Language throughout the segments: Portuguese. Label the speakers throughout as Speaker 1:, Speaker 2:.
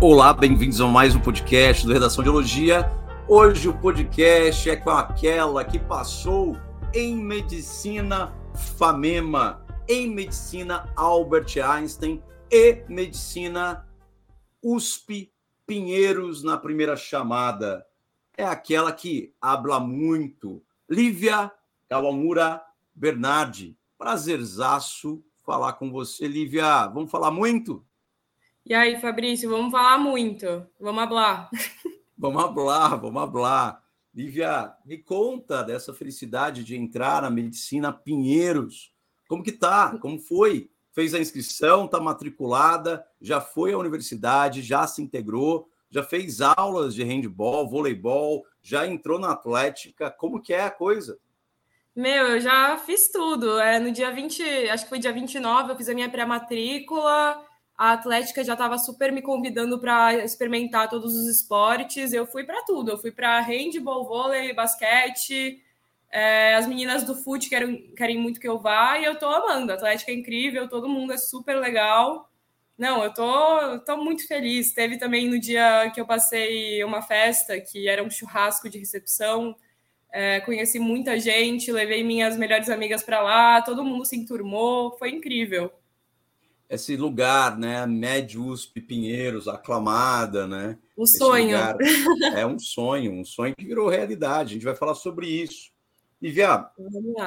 Speaker 1: Olá, bem-vindos a mais um podcast do Redação de Biologia. Hoje o podcast é com aquela que passou em medicina FAMEMA, em medicina Albert Einstein e medicina USP Pinheiros na primeira chamada. É aquela que habla muito. Lívia Kawamura Bernardi. Prazerzaço falar com você, Lívia. Vamos falar muito?
Speaker 2: E aí, Fabrício, vamos falar muito. Vamos hablar.
Speaker 1: Vamos hablar, vamos hablar. Lívia, me conta dessa felicidade de entrar na medicina Pinheiros. Como que tá? Como foi? Fez a inscrição, está matriculada, já foi à universidade, já se integrou, já fez aulas de handball, voleibol, já entrou na atlética. Como que é a coisa?
Speaker 2: Meu, eu já fiz tudo. É, no dia 20, acho que foi dia 29, eu fiz a minha pré-matrícula a Atlética já estava super me convidando para experimentar todos os esportes. Eu fui para tudo. Eu fui para handball, vôlei, basquete. É, as meninas do fute querem, querem muito que eu vá e eu tô amando. A Atlética é incrível, todo mundo é super legal. Não, eu tô, tô muito feliz. Teve também no dia que eu passei uma festa, que era um churrasco de recepção. É, conheci muita gente, levei minhas melhores amigas para lá, todo mundo se enturmou, foi incrível
Speaker 1: esse lugar, né? Med USP Pinheiros, aclamada, né?
Speaker 2: O sonho.
Speaker 1: é um sonho, um sonho que virou realidade. A gente vai falar sobre isso. E Via,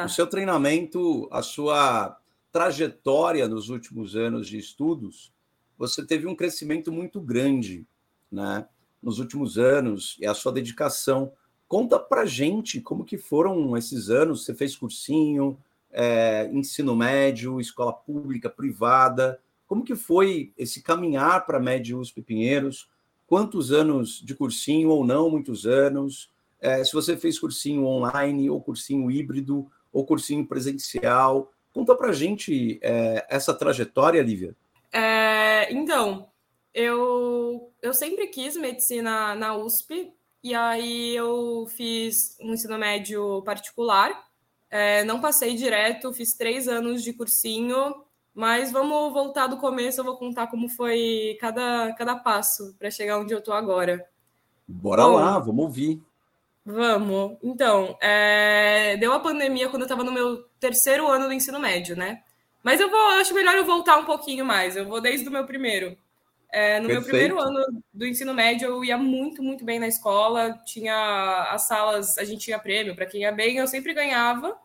Speaker 1: o seu treinamento, a sua trajetória nos últimos anos de estudos, você teve um crescimento muito grande, né? Nos últimos anos e a sua dedicação. Conta pra gente como que foram esses anos. Você fez cursinho, é, ensino médio, escola pública, privada. Como que foi esse caminhar para a Médio USP Pinheiros? Quantos anos de cursinho ou não, muitos anos? É, se você fez cursinho online, ou cursinho híbrido, ou cursinho presencial. Conta para a gente é, essa trajetória, Lívia.
Speaker 2: É, então, eu, eu sempre quis medicina na USP, e aí eu fiz um ensino médio particular, é, não passei direto, fiz três anos de cursinho, mas vamos voltar do começo, eu vou contar como foi cada, cada passo para chegar onde eu estou agora.
Speaker 1: Bora Bom, lá, vamos ouvir.
Speaker 2: Vamos. Então, é, deu a pandemia quando eu estava no meu terceiro ano do ensino médio, né? Mas eu vou, acho melhor eu voltar um pouquinho mais. Eu vou desde o meu primeiro. É, no Perfeito. meu primeiro ano do ensino médio, eu ia muito, muito bem na escola. Tinha as salas, a gente tinha prêmio para quem ia bem, eu sempre ganhava.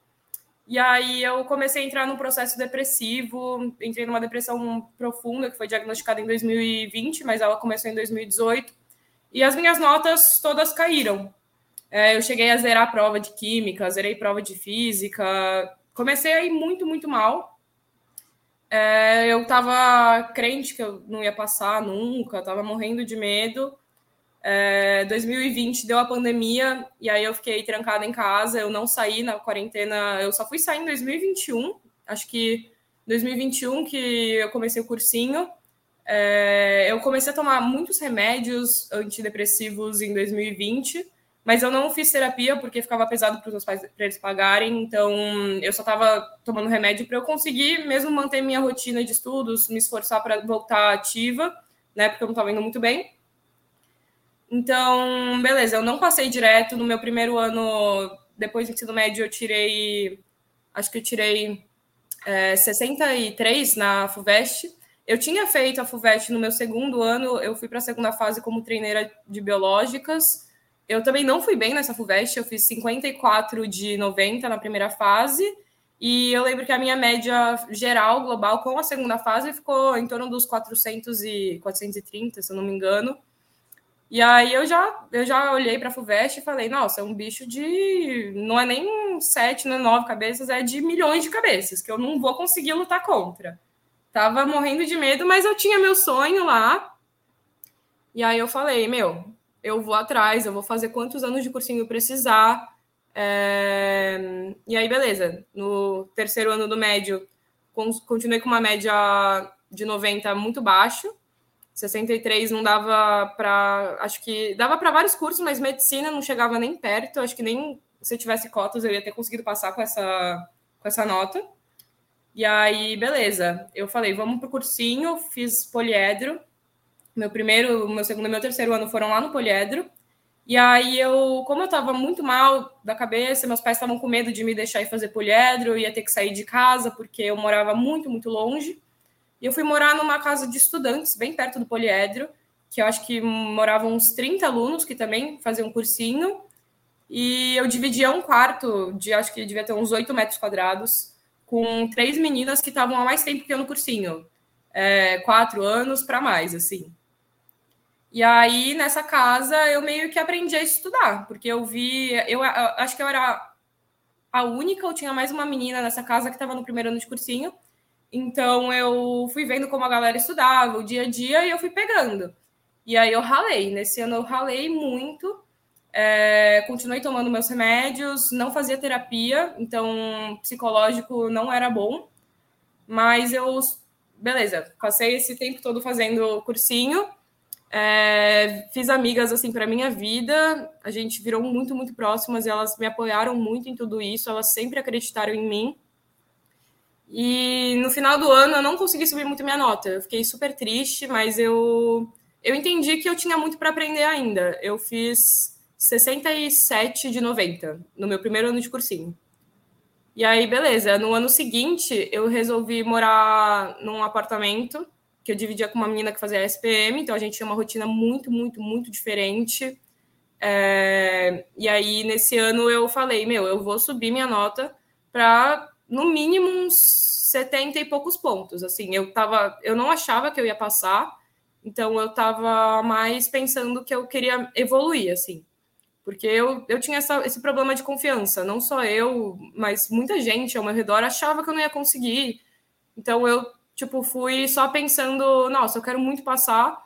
Speaker 2: E aí eu comecei a entrar num processo depressivo, entrei numa depressão profunda que foi diagnosticada em 2020, mas ela começou em 2018. E as minhas notas todas caíram. É, eu cheguei a zerar a prova de química, zerei prova de física, comecei a ir muito, muito mal. É, eu tava crente que eu não ia passar nunca, tava morrendo de medo. É, 2020 deu a pandemia e aí eu fiquei trancada em casa, eu não saí na quarentena, eu só fui sair em 2021, acho que 2021 que eu comecei o cursinho. É, eu comecei a tomar muitos remédios antidepressivos em 2020 mas eu não fiz terapia porque ficava pesado para os meus pais eles pagarem, então eu só estava tomando remédio para eu conseguir mesmo manter minha rotina de estudos, me esforçar para voltar ativa, né? Porque eu não estava indo muito bem. Então, beleza, eu não passei direto no meu primeiro ano, depois do ensino médio, eu tirei, acho que eu tirei é, 63 na FUVEST. Eu tinha feito a FUVEST no meu segundo ano, eu fui para a segunda fase como treineira de biológicas eu também não fui bem nessa FUVEST, eu fiz 54 de 90 na primeira fase, e eu lembro que a minha média geral, global, com a segunda fase, ficou em torno dos 400 e 430, se eu não me engano. E aí eu já, eu já olhei para a FUVEST e falei, nossa, é um bicho de. não é nem sete, não é nove cabeças, é de milhões de cabeças, que eu não vou conseguir lutar contra. Tava morrendo de medo, mas eu tinha meu sonho lá. E aí eu falei, meu, eu vou atrás, eu vou fazer quantos anos de cursinho precisar. É... E aí, beleza. No terceiro ano do médio, continuei com uma média de 90 muito baixo. 63 não dava para. Acho que dava para vários cursos, mas medicina não chegava nem perto. Acho que nem se eu tivesse cotas eu ia ter conseguido passar com essa, com essa nota. E aí, beleza. Eu falei, vamos pro cursinho, fiz poliedro. Meu primeiro, meu segundo e meu terceiro ano foram lá no Poliedro. E aí eu, como eu tava muito mal da cabeça, meus pais estavam com medo de me deixar ir fazer poliedro, eu ia ter que sair de casa porque eu morava muito, muito longe. E eu fui morar numa casa de estudantes, bem perto do poliedro, que eu acho que moravam uns 30 alunos que também faziam cursinho. E eu dividia um quarto de, acho que devia ter uns 8 metros quadrados, com três meninas que estavam há mais tempo que eu no cursinho. É, quatro anos para mais, assim. E aí, nessa casa, eu meio que aprendi a estudar, porque eu vi. Eu, eu acho que eu era a única, ou tinha mais uma menina nessa casa que estava no primeiro ano de cursinho. Então, eu fui vendo como a galera estudava, o dia a dia, e eu fui pegando. E aí, eu ralei. Nesse ano, eu ralei muito. É, continuei tomando meus remédios, não fazia terapia, então psicológico não era bom. Mas eu, beleza, passei esse tempo todo fazendo cursinho é, fiz amigas assim para minha vida. A gente virou muito, muito próximas e elas me apoiaram muito em tudo isso. Elas sempre acreditaram em mim. E no final do ano eu não consegui subir muito minha nota. Eu fiquei super triste, mas eu eu entendi que eu tinha muito para aprender ainda. Eu fiz 67 de 90 no meu primeiro ano de cursinho. E aí, beleza. No ano seguinte, eu resolvi morar num apartamento que eu dividia com uma menina que fazia SPM, então a gente tinha uma rotina muito, muito, muito diferente. É, e aí, nesse ano, eu falei: meu, eu vou subir minha nota para, no mínimo, uns 70 e poucos pontos. Assim, eu tava, eu não achava que eu ia passar, então eu estava mais pensando que eu queria evoluir, assim. Porque eu, eu tinha essa, esse problema de confiança, não só eu, mas muita gente ao meu redor achava que eu não ia conseguir. Então eu tipo, fui só pensando, nossa, eu quero muito passar,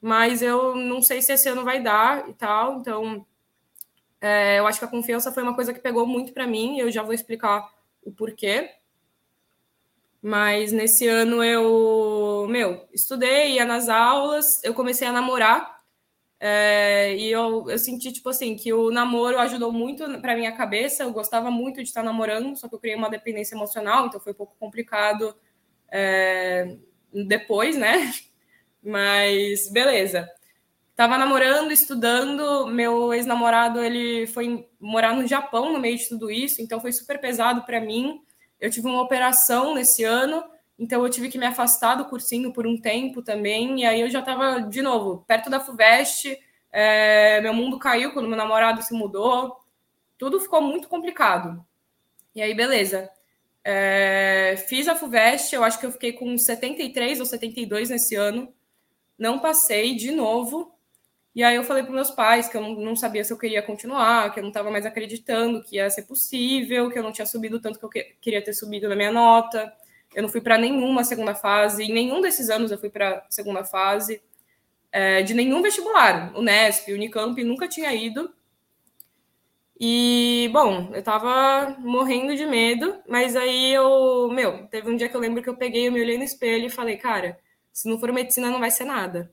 Speaker 2: mas eu não sei se esse ano vai dar e tal. Então, é, eu acho que a confiança foi uma coisa que pegou muito para mim. Eu já vou explicar o porquê. Mas nesse ano eu, meu, estudei, ia nas aulas, eu comecei a namorar. É, e eu, eu senti, tipo assim, que o namoro ajudou muito para minha cabeça. Eu gostava muito de estar namorando, só que eu criei uma dependência emocional, então foi um pouco complicado é, depois, né? Mas beleza. Tava namorando, estudando. Meu ex-namorado ele foi morar no Japão no meio de tudo isso, então foi super pesado para mim. Eu tive uma operação nesse ano, então eu tive que me afastar do cursinho por um tempo também. E aí eu já estava de novo perto da Fuvest. É, meu mundo caiu quando meu namorado se mudou. Tudo ficou muito complicado. E aí, beleza. É, fiz a FUVEST, eu acho que eu fiquei com 73 ou 72 nesse ano. Não passei de novo. E aí eu falei para meus pais que eu não, sabia se eu queria continuar, que eu não estava mais acreditando que ia ser possível, que eu não tinha subido tanto que eu que, queria ter subido na minha nota. Eu não fui para nenhuma segunda fase. Em nenhum desses anos eu fui para segunda fase. É, de nenhum vestibular. O Nesp, o Unicamp, nunca tinha ido. E, bom, eu tava morrendo de medo, mas aí eu, meu, teve um dia que eu lembro que eu peguei, eu me olhei no espelho e falei, cara, se não for medicina não vai ser nada.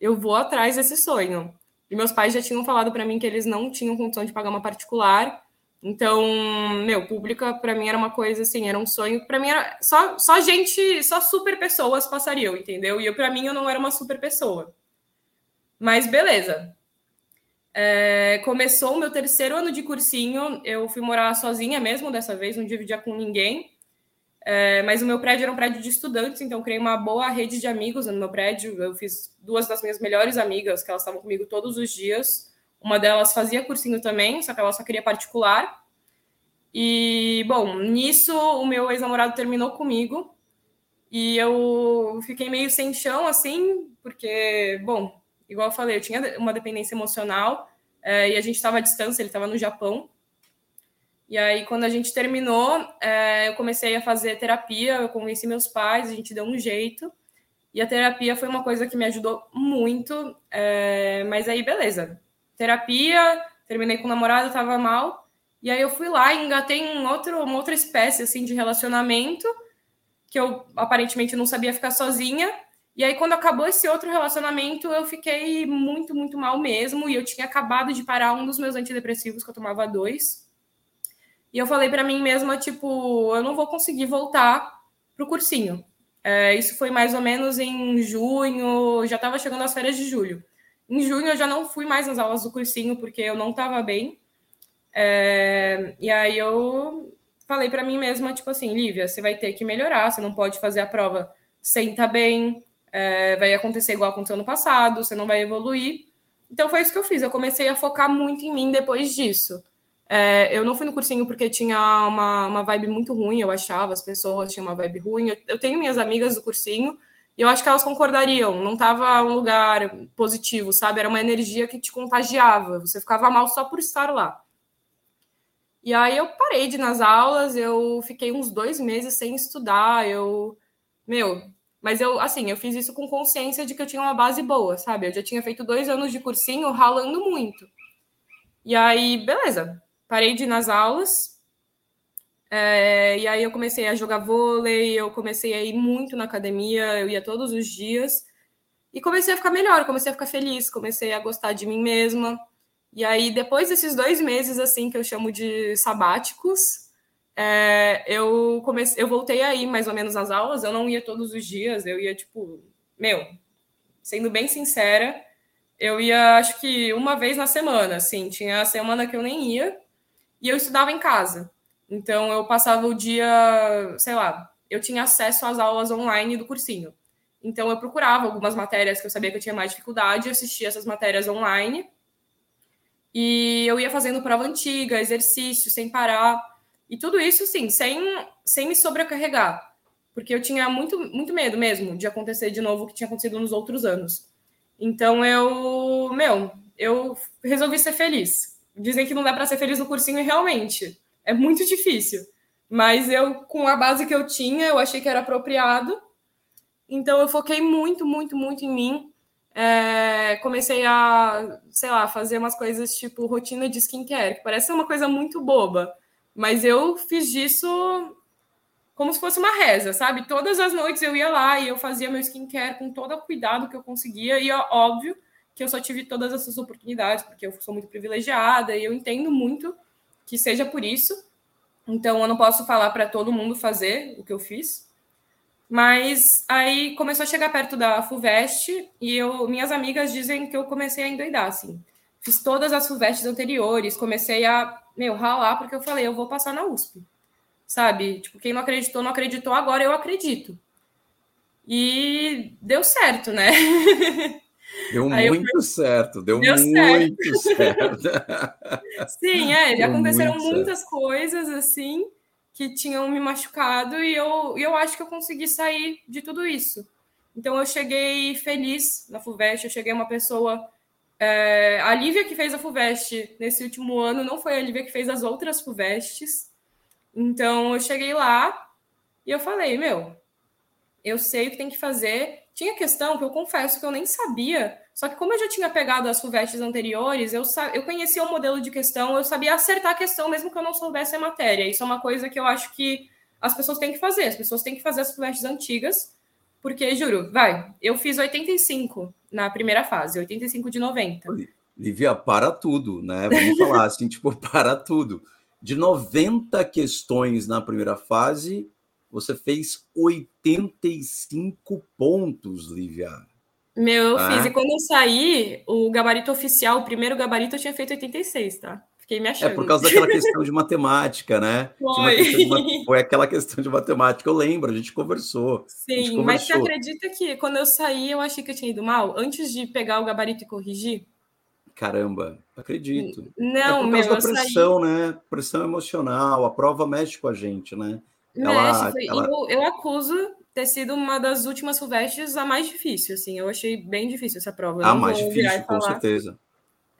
Speaker 2: Eu vou atrás desse sonho. E meus pais já tinham falado para mim que eles não tinham condição de pagar uma particular. Então, meu, pública para mim era uma coisa assim, era um sonho. Para mim era só, só gente, só super pessoas passariam, entendeu? E para mim eu não era uma super pessoa. Mas beleza. É, começou o meu terceiro ano de cursinho, eu fui morar sozinha mesmo dessa vez, não dividia com ninguém. É, mas o meu prédio era um prédio de estudantes, então criei uma boa rede de amigos no meu prédio. Eu fiz duas das minhas melhores amigas, que elas estavam comigo todos os dias. Uma delas fazia cursinho também, só que ela só queria particular. E, bom, nisso o meu ex-namorado terminou comigo. E eu fiquei meio sem chão, assim, porque, bom, igual eu falei, eu tinha uma dependência emocional é, e a gente estava à distância, ele estava no Japão. E aí, quando a gente terminou, é, eu comecei a fazer terapia, eu convenci meus pais, a gente deu um jeito. E a terapia foi uma coisa que me ajudou muito. É, mas aí, beleza. Terapia, terminei com o namorado, tava mal. E aí eu fui lá e engatei um outro, uma outra espécie assim de relacionamento que eu aparentemente não sabia ficar sozinha. E aí, quando acabou esse outro relacionamento, eu fiquei muito, muito mal mesmo. E eu tinha acabado de parar um dos meus antidepressivos, que eu tomava dois. E eu falei para mim mesma, tipo, eu não vou conseguir voltar pro cursinho. É, isso foi mais ou menos em junho, já estava chegando as férias de julho. Em junho eu já não fui mais nas aulas do cursinho porque eu não estava bem. É, e aí eu falei para mim mesma, tipo assim, Lívia, você vai ter que melhorar, você não pode fazer a prova sem estar tá bem, é, vai acontecer igual aconteceu no passado, você não vai evoluir. Então foi isso que eu fiz, eu comecei a focar muito em mim depois disso. É, eu não fui no cursinho porque tinha uma, uma vibe muito ruim, eu achava, as pessoas tinham uma vibe ruim. Eu, eu tenho minhas amigas do cursinho e eu acho que elas concordariam, não estava um lugar positivo, sabe? Era uma energia que te contagiava, você ficava mal só por estar lá. E aí eu parei de ir nas aulas, eu fiquei uns dois meses sem estudar, eu. Meu, mas eu, assim, eu fiz isso com consciência de que eu tinha uma base boa, sabe? Eu já tinha feito dois anos de cursinho ralando muito. E aí, beleza, parei de ir nas aulas. É, e aí eu comecei a jogar vôlei, eu comecei a ir muito na academia, eu ia todos os dias. E comecei a ficar melhor, comecei a ficar feliz, comecei a gostar de mim mesma. E aí, depois desses dois meses, assim, que eu chamo de sabáticos, é, eu comecei, eu voltei a ir mais ou menos nas aulas, eu não ia todos os dias, eu ia, tipo, meu, sendo bem sincera, eu ia, acho que uma vez na semana, assim, tinha a semana que eu nem ia, e eu estudava em casa. Então eu passava o dia, sei lá, eu tinha acesso às aulas online do cursinho. Então eu procurava algumas matérias que eu sabia que eu tinha mais dificuldade, assistia essas matérias online. E eu ia fazendo prova antiga, exercício, sem parar. E tudo isso, sim, sem, sem me sobrecarregar. Porque eu tinha muito, muito medo mesmo de acontecer de novo o que tinha acontecido nos outros anos. Então eu, meu, eu resolvi ser feliz dizem que não dá para ser feliz no cursinho e realmente é muito difícil. Mas eu, com a base que eu tinha, eu achei que era apropriado. Então eu foquei muito, muito, muito em mim. É, comecei a, sei lá, fazer umas coisas tipo rotina de skincare, que parece uma coisa muito boba, mas eu fiz disso como se fosse uma reza, sabe? Todas as noites eu ia lá e eu fazia meu skincare com todo o cuidado que eu conseguia, e óbvio, que eu só tive todas essas oportunidades, porque eu sou muito privilegiada e eu entendo muito que seja por isso. Então, eu não posso falar para todo mundo fazer o que eu fiz. Mas aí começou a chegar perto da FUVEST e eu, minhas amigas dizem que eu comecei a endoidar, assim. Fiz todas as FUVESTs anteriores, comecei a, meu, ralar, porque eu falei, eu vou passar na USP. Sabe? Tipo, quem não acreditou, não acreditou, agora eu acredito. E deu certo, né?
Speaker 1: Deu Aí muito fui... certo, deu, deu muito certo. certo.
Speaker 2: Sim, é, deu aconteceram muitas certo. coisas assim que tinham me machucado e eu, eu acho que eu consegui sair de tudo isso. Então eu cheguei feliz na FUVEST, eu cheguei uma pessoa. É, a Lívia que fez a FUVEST nesse último ano não foi a Lívia que fez as outras FUVESTs. Então eu cheguei lá e eu falei, meu, eu sei o que tem que fazer tinha questão que eu confesso que eu nem sabia, só que como eu já tinha pegado as FUVESTs anteriores, eu, eu conhecia o modelo de questão, eu sabia acertar a questão mesmo que eu não soubesse a matéria. Isso é uma coisa que eu acho que as pessoas têm que fazer, as pessoas têm que fazer as FUVESTs antigas, porque, juro, vai, eu fiz 85 na primeira fase, 85 de 90.
Speaker 1: Lívia, para tudo, né? Vamos falar assim, tipo, para tudo. De 90 questões na primeira fase, você fez 85 pontos, Lívia.
Speaker 2: Meu, eu ah. fiz. E quando eu saí, o gabarito oficial, o primeiro gabarito, eu tinha feito 86, tá? Fiquei me achando.
Speaker 1: É por causa daquela questão de matemática, né?
Speaker 2: Foi.
Speaker 1: De, foi aquela questão de matemática, eu lembro, a gente conversou.
Speaker 2: Sim,
Speaker 1: gente
Speaker 2: mas você acredita que quando eu saí, eu achei que eu tinha ido mal? Antes de pegar o gabarito e corrigir?
Speaker 1: Caramba, acredito.
Speaker 2: Não,
Speaker 1: é por
Speaker 2: causa
Speaker 1: meu, da pressão, saí... né? Pressão emocional, a prova mexe com a gente, né?
Speaker 2: Ela, Mexe, ela... eu, eu acuso ter sido uma das últimas FUVESTs a mais difícil, assim. Eu achei bem difícil essa prova.
Speaker 1: a mais difícil, com certeza.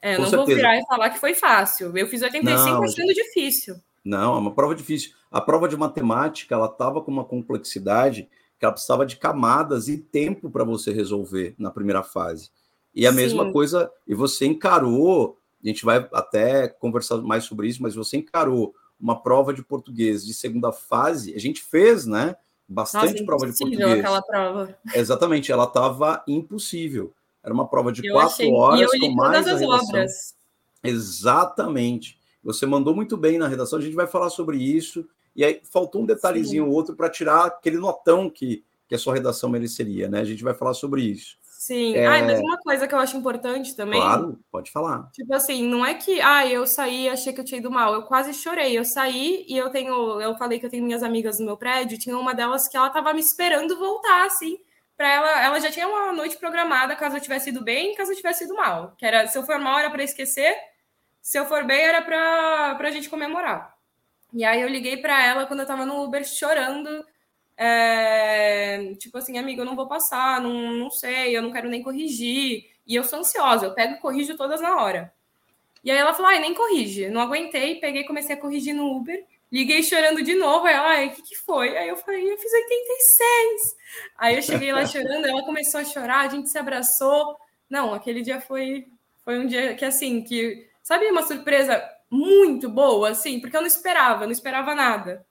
Speaker 2: É, não certeza. vou virar e falar que foi fácil. Eu fiz 85 não, achando difícil.
Speaker 1: Não, é uma prova difícil. A prova de matemática, ela estava com uma complexidade que ela precisava de camadas e tempo para você resolver na primeira fase. E a Sim. mesma coisa, e você encarou, a gente vai até conversar mais sobre isso, mas você encarou uma prova de português de segunda fase, a gente fez, né? Bastante Nossa, prova de português.
Speaker 2: aquela prova.
Speaker 1: Exatamente, ela estava impossível. Era uma prova de eu quatro achei... horas e eu li com mais todas as obras. Exatamente. Você mandou muito bem na redação, a gente vai falar sobre isso. E aí faltou um detalhezinho ou outro para tirar aquele notão que, que a sua redação mereceria, né? A gente vai falar sobre isso.
Speaker 2: Sim. É... Ah, mas uma coisa que eu acho importante também.
Speaker 1: Claro, pode falar.
Speaker 2: Tipo assim, não é que, ah, eu saí e achei que eu tinha ido mal. Eu quase chorei. Eu saí e eu tenho, eu falei que eu tenho minhas amigas no meu prédio. Tinha uma delas que ela tava me esperando voltar, assim, para ela. Ela já tinha uma noite programada caso eu tivesse ido bem, caso eu tivesse ido mal. Que era, se eu for mal era para esquecer, se eu for bem era para pra gente comemorar. E aí eu liguei para ela quando eu tava no Uber chorando é, tipo assim, amigo, eu não vou passar, não, não sei, eu não quero nem corrigir. E eu sou ansiosa, eu pego e corrijo todas na hora. E aí ela falou, ai, nem corrige. Não aguentei, peguei e comecei a corrigir no Uber. Liguei chorando de novo. Aí ela, ai, o que, que foi? Aí eu falei, eu fiz 86. Aí eu cheguei lá chorando, ela começou a chorar, a gente se abraçou. Não, aquele dia foi, foi um dia que, assim, que, sabe, uma surpresa muito boa, assim, porque eu não esperava, não esperava nada.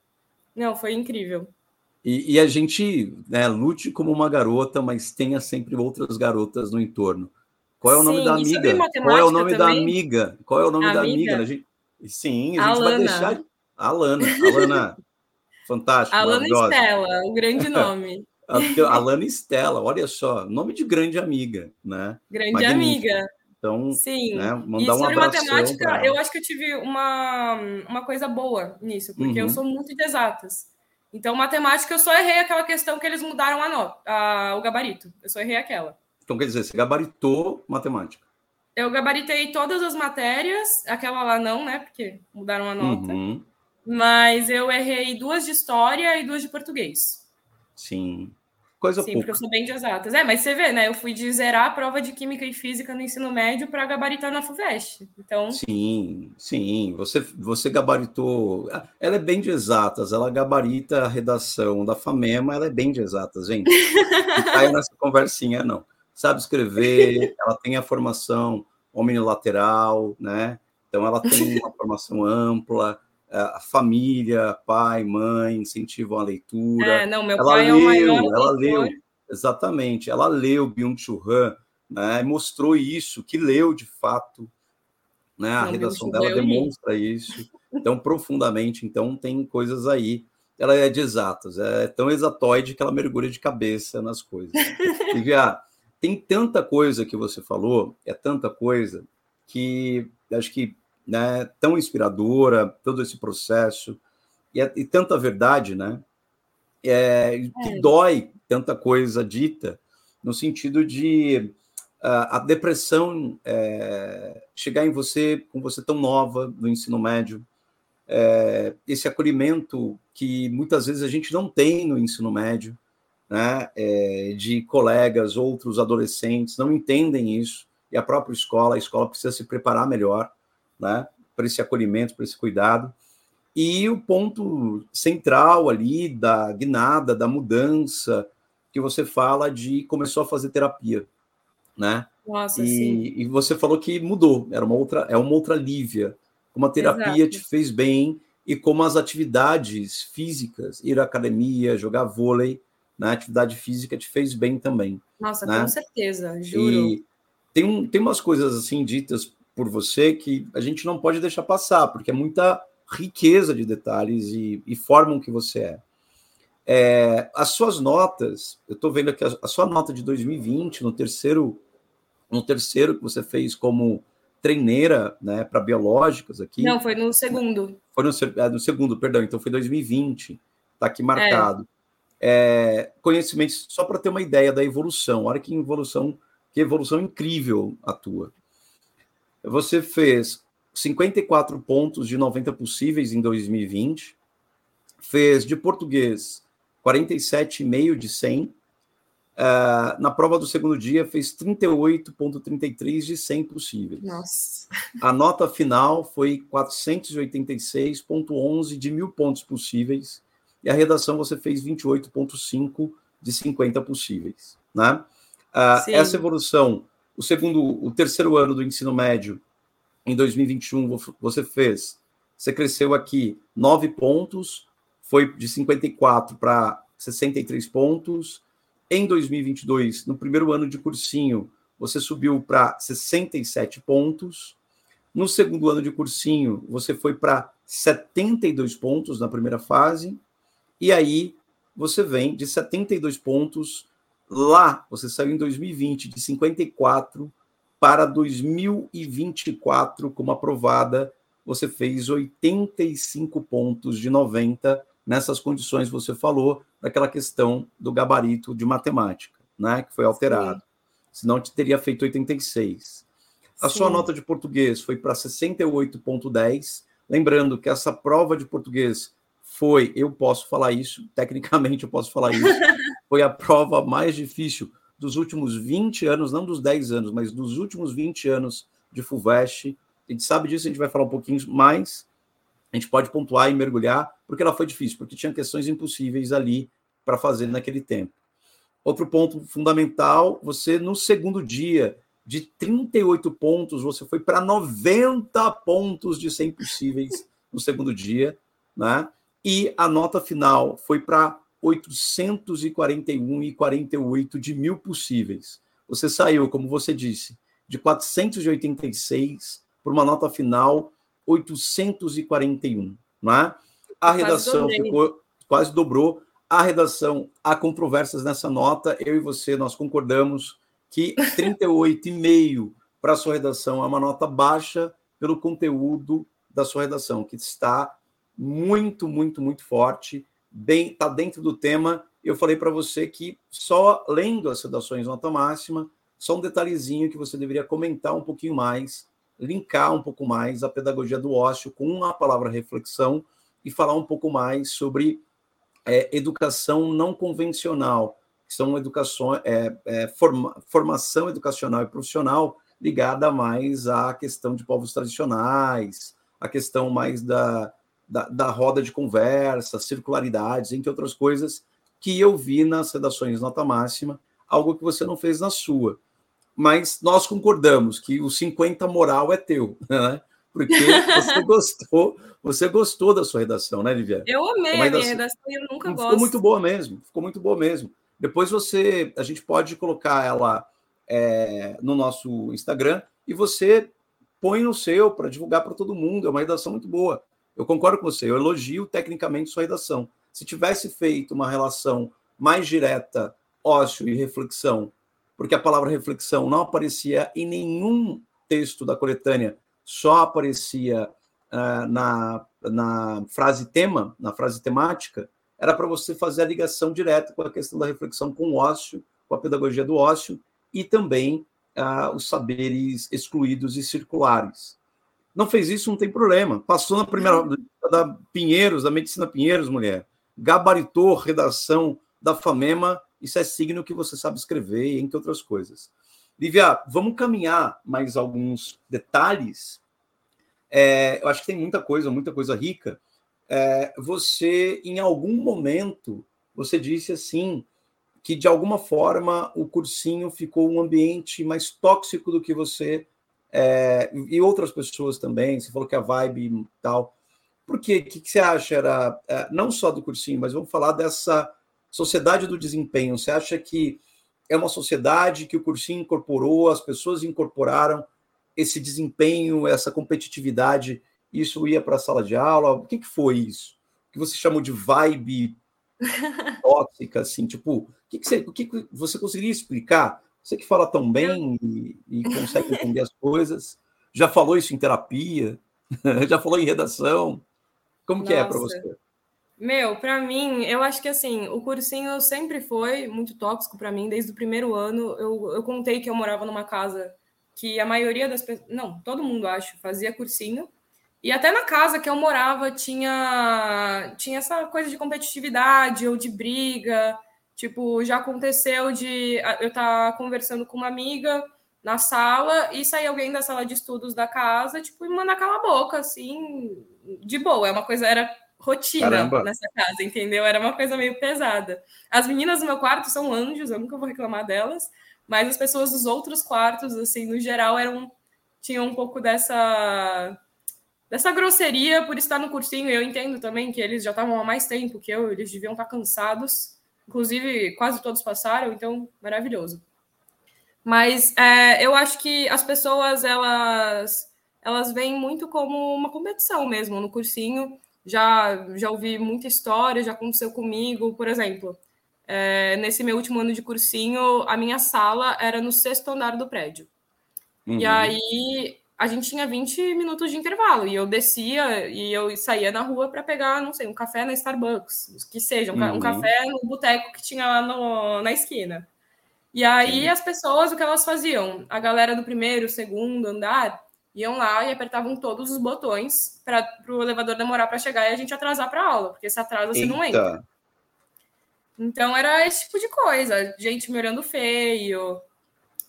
Speaker 2: Não, foi incrível.
Speaker 1: E, e a gente né, lute como uma garota, mas tenha sempre outras garotas no entorno. Qual é o nome Sim, da amiga? Qual é o nome também? da amiga? Qual é o nome da amiga? Gente... Sim, a, a gente vai deixar. A Alana. Alana, fantástico.
Speaker 2: Alana Estela, o grande nome.
Speaker 1: Alana Estela, olha só, nome de grande amiga, né?
Speaker 2: Grande Magnífica. amiga.
Speaker 1: Então, Sim. Né, mandar e sobre um matemática,
Speaker 2: eu acho que eu tive uma, uma coisa boa nisso, porque uhum. eu sou muito de exatas. Então, matemática, eu só errei aquela questão que eles mudaram a nota, a, o gabarito. Eu só errei aquela.
Speaker 1: Então, quer dizer, você gabaritou matemática?
Speaker 2: Eu gabaritei todas as matérias, aquela lá não, né? Porque mudaram a nota. Uhum. Mas eu errei duas de história e duas de português.
Speaker 1: Sim. Coisa
Speaker 2: Sim,
Speaker 1: pouca.
Speaker 2: porque eu sou bem de exatas. É, mas você vê, né? Eu fui de zerar a prova de Química e Física no ensino médio para gabaritar na FUVEST. Então...
Speaker 1: Sim, sim. Você, você gabaritou... Ela é bem de exatas. Ela gabarita a redação da FAMEMA. Ela é bem de exatas, gente. Não cai nessa conversinha, não. Sabe escrever, ela tem a formação hominilateral, né? Então, ela tem uma formação ampla a família, pai, mãe, incentivam a leitura.
Speaker 2: É, não, meu ela pai leu, é o maior
Speaker 1: ela leu, exatamente, ela leu Byung-Chul Han, né, mostrou isso, que leu de fato, né, a não, redação dela demonstra isso, tão profundamente, então tem coisas aí, ela é de exatas, é tão exatoide que ela mergulha de cabeça nas coisas. E, já, tem tanta coisa que você falou, é tanta coisa, que acho que né, tão inspiradora, todo esse processo, e, é, e tanta verdade, né? É, que é. dói tanta coisa dita, no sentido de uh, a depressão é, chegar em você, com você tão nova, no ensino médio, é, esse acolhimento que muitas vezes a gente não tem no ensino médio, né, é, de colegas, outros adolescentes, não entendem isso, e a própria escola, a escola precisa se preparar melhor né, para esse acolhimento, para esse cuidado. E o ponto central ali da guinada, da mudança, que você fala de começou a fazer terapia, né?
Speaker 2: Nossa,
Speaker 1: e,
Speaker 2: sim.
Speaker 1: e você falou que mudou, era uma outra, é uma outra Lívia, como a terapia Exato. te fez bem e como as atividades físicas, ir à academia, jogar vôlei, né, atividade física te fez bem também.
Speaker 2: Nossa,
Speaker 1: né?
Speaker 2: com certeza, juro. E
Speaker 1: tem, um, tem umas coisas assim ditas por você que a gente não pode deixar passar, porque é muita riqueza de detalhes e, e formam que você é. é. As suas notas, eu estou vendo aqui a, a, sua nota de 2020, no terceiro, no terceiro que você fez como treineira né, para biológicas aqui.
Speaker 2: Não, foi no segundo.
Speaker 1: Foi no, é, no segundo, perdão, então foi 2020, está aqui marcado. É. É, conhecimentos, só para ter uma ideia da evolução, olha que evolução, que evolução incrível a tua. Você fez 54 pontos de 90 possíveis em 2020, fez de português 47,5 de 100. Uh, ah, na prova do segundo dia, fez 38,33 de 100 possíveis.
Speaker 2: Nossa.
Speaker 1: A nota final foi 486,11 de mil pontos possíveis. E a redação você fez 28,5 de 50 possíveis. Né? Uh, essa evolução o segundo, o terceiro ano do ensino médio, em 2021, você fez, você cresceu aqui nove pontos, foi de 54 para 63 pontos. Em 2022, no primeiro ano de cursinho, você subiu para 67 pontos. No segundo ano de cursinho, você foi para 72 pontos na primeira fase. E aí, você vem de 72 pontos lá, você saiu em 2020 de 54 para 2024 como aprovada, você fez 85 pontos de 90 nessas condições você falou daquela questão do gabarito de matemática, né, que foi alterado. Sim. Senão te teria feito 86. A Sim. sua nota de português foi para 68.10. Lembrando que essa prova de português foi, eu posso falar isso, tecnicamente eu posso falar isso, foi a prova mais difícil dos últimos 20 anos, não dos 10 anos, mas dos últimos 20 anos de FUVEST. A gente sabe disso, a gente vai falar um pouquinho mais. A gente pode pontuar e mergulhar, porque ela foi difícil, porque tinha questões impossíveis ali para fazer naquele tempo. Outro ponto fundamental, você no segundo dia de 38 pontos, você foi para 90 pontos de 100 possíveis no segundo dia, né? E a nota final foi para 841,48 de mil possíveis. Você saiu, como você disse, de 486 para uma nota final 841, né? A redação quase ficou quase dobrou. A redação, há controvérsias nessa nota. Eu e você nós concordamos que 38,5 para a sua redação é uma nota baixa pelo conteúdo da sua redação, que está muito, muito, muito forte, bem, está dentro do tema. Eu falei para você que só lendo as redações nota máxima, só um detalhezinho que você deveria comentar um pouquinho mais, linkar um pouco mais a pedagogia do ócio com a palavra reflexão e falar um pouco mais sobre é, educação não convencional, que são educação, é, é, forma, formação educacional e profissional ligada mais à questão de povos tradicionais, a questão mais da, da, da, roda de conversa, circularidades, entre outras coisas, que eu vi nas redações nota máxima, algo que você não fez na sua. Mas nós concordamos que o 50 moral é teu, né? Porque você gostou, você gostou da sua redação, né, Viviane?
Speaker 2: Eu amei a minha redação e eu nunca
Speaker 1: gosto. Ficou muito boa mesmo, ficou muito boa mesmo. Depois você, a gente pode colocar ela é, no nosso Instagram e você põe no seu para divulgar para todo mundo. É uma redação muito boa. Eu concordo com você, eu elogio tecnicamente sua redação. Se tivesse feito uma relação mais direta, ócio e reflexão, porque a palavra reflexão não aparecia em nenhum texto da coletânea, só aparecia uh, na, na frase tema, na frase temática, era para você fazer a ligação direta com a questão da reflexão com o ócio, com a pedagogia do ócio e também uh, os saberes excluídos e circulares. Não fez isso, não tem problema. Passou na primeira da Pinheiros, da Medicina Pinheiros, mulher. Gabaritou redação da FAMEMA, isso é signo que você sabe escrever, entre outras coisas. Lívia, vamos caminhar mais alguns detalhes. É, eu acho que tem muita coisa, muita coisa rica. É, você, em algum momento, você disse assim que de alguma forma o cursinho ficou um ambiente mais tóxico do que você é, e outras pessoas também, você falou que a vibe e tal. Por quê? O que, que você acha? Era é, não só do cursinho, mas vamos falar dessa sociedade do desempenho. Você acha que é uma sociedade que o cursinho incorporou, as pessoas incorporaram esse desempenho, essa competitividade, isso ia para a sala de aula? O que, que foi isso? O que você chamou de vibe tóxica, assim, tipo, o que, que, você, o que, que você conseguiria explicar? Você que fala tão bem e, e consegue entender as coisas, já falou isso em terapia, já falou em redação. Como que é para você?
Speaker 2: Meu, para mim, eu acho que assim, o cursinho sempre foi muito tóxico para mim desde o primeiro ano. Eu, eu contei que eu morava numa casa que a maioria das pessoas, não, todo mundo acho, fazia cursinho. E até na casa que eu morava tinha tinha essa coisa de competitividade ou de briga. Tipo, já aconteceu de eu estar tá conversando com uma amiga na sala e sair alguém da sala de estudos da casa, tipo, e mandar calar a boca, assim, de boa. É uma coisa, era rotina Caramba. nessa casa, entendeu? Era uma coisa meio pesada. As meninas do meu quarto são anjos, eu nunca vou reclamar delas, mas as pessoas dos outros quartos, assim, no geral, eram tinham um pouco dessa dessa grosseria por estar no cursinho. Eu entendo também que eles já estavam há mais tempo que eu, eles deviam estar cansados. Inclusive, quase todos passaram, então, maravilhoso. Mas é, eu acho que as pessoas, elas, elas veem muito como uma competição mesmo no cursinho. já, já ouvi muita história, já aconteceu comigo. Por exemplo, é, nesse meu último ano de cursinho, a minha sala era no sexto andar do prédio. Uhum. E aí a gente tinha 20 minutos de intervalo e eu descia e eu saía na rua para pegar, não sei, um café na Starbucks, que seja, um, uhum. um café no boteco que tinha lá no, na esquina. E aí Sim. as pessoas, o que elas faziam? A galera do primeiro, segundo andar iam lá e apertavam todos os botões para o elevador demorar para chegar e a gente atrasar para aula, porque se atrasa você não entra. Então era esse tipo de coisa, gente me olhando feio.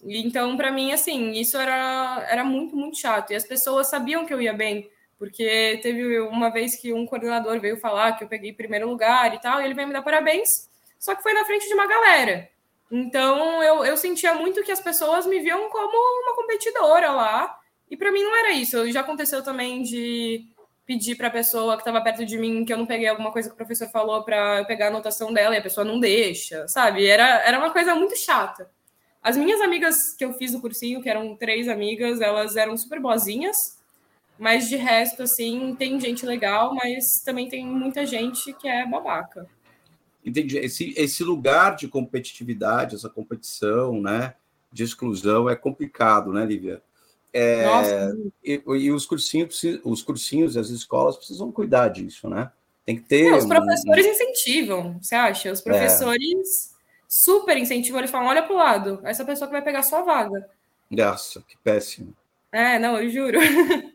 Speaker 2: Então, para mim, assim, isso era, era muito, muito chato. E as pessoas sabiam que eu ia bem, porque teve uma vez que um coordenador veio falar que eu peguei primeiro lugar e tal, e ele veio me dar parabéns, só que foi na frente de uma galera. Então, eu, eu sentia muito que as pessoas me viam como uma competidora lá, e para mim não era isso. Já aconteceu também de pedir para a pessoa que estava perto de mim que eu não peguei alguma coisa que o professor falou para eu pegar a anotação dela e a pessoa não deixa, sabe? Era, era uma coisa muito chata. As minhas amigas que eu fiz no cursinho, que eram três amigas, elas eram super boazinhas, mas de resto, assim, tem gente legal, mas também tem muita gente que é babaca.
Speaker 1: Entendi. Esse, esse lugar de competitividade, essa competição, né, de exclusão é complicado, né, Lívia? É, e, e, os cursinhos, os cursinhos e as escolas precisam cuidar disso, né? Tem que ter.
Speaker 2: Não, os professores um... incentivam, você acha? Os é. professores é. Super incentivam, eles falam: olha para o lado, essa pessoa que vai pegar sua vaga.
Speaker 1: Nossa, que péssimo.
Speaker 2: É, não, eu juro.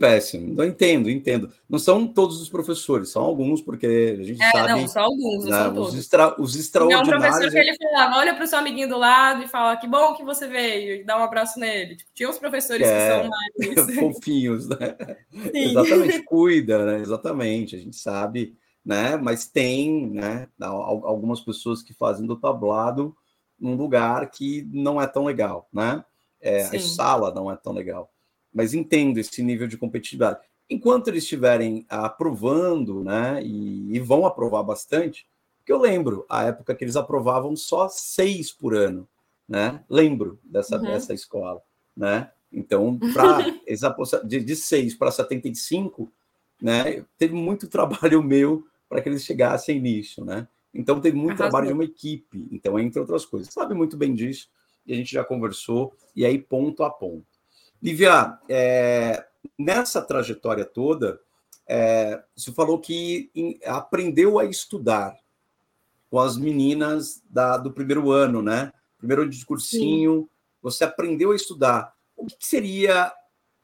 Speaker 1: Péssimo. Não entendo, entendo. Não são todos os professores, são alguns, porque a gente é, sabe. Não,
Speaker 2: são alguns, não né, são todos.
Speaker 1: Os, extra, os extraordinários.
Speaker 2: Tinha um professor que ele falava: olha para o seu amiguinho do lado e fala: que bom que você veio, e dá um abraço nele. Tipo, tinha uns professores é, que são mais.
Speaker 1: fofinhos, né? Sim. Exatamente, cuida, né? Exatamente, a gente sabe, né? Mas tem, né? Algumas pessoas que fazem do tablado num lugar que não é tão legal, né? É, a sala não é tão legal mas entendo esse nível de competitividade. Enquanto eles estiverem aprovando, né, e, e, vão aprovar bastante, porque eu lembro a época que eles aprovavam só seis por ano, né? Lembro dessa, uhum. dessa escola, né? Então, para de, de seis para 75, né, teve muito trabalho meu para que eles chegassem nisso, né? Então, teve muito Arrasou. trabalho de uma equipe, então, entre outras coisas. Sabe muito bem disso, e a gente já conversou, e aí ponto a ponto. Lívia, é, nessa trajetória toda, é, você falou que em, aprendeu a estudar com as meninas da, do primeiro ano, né? Primeiro ano de cursinho, Sim. você aprendeu a estudar. O que seria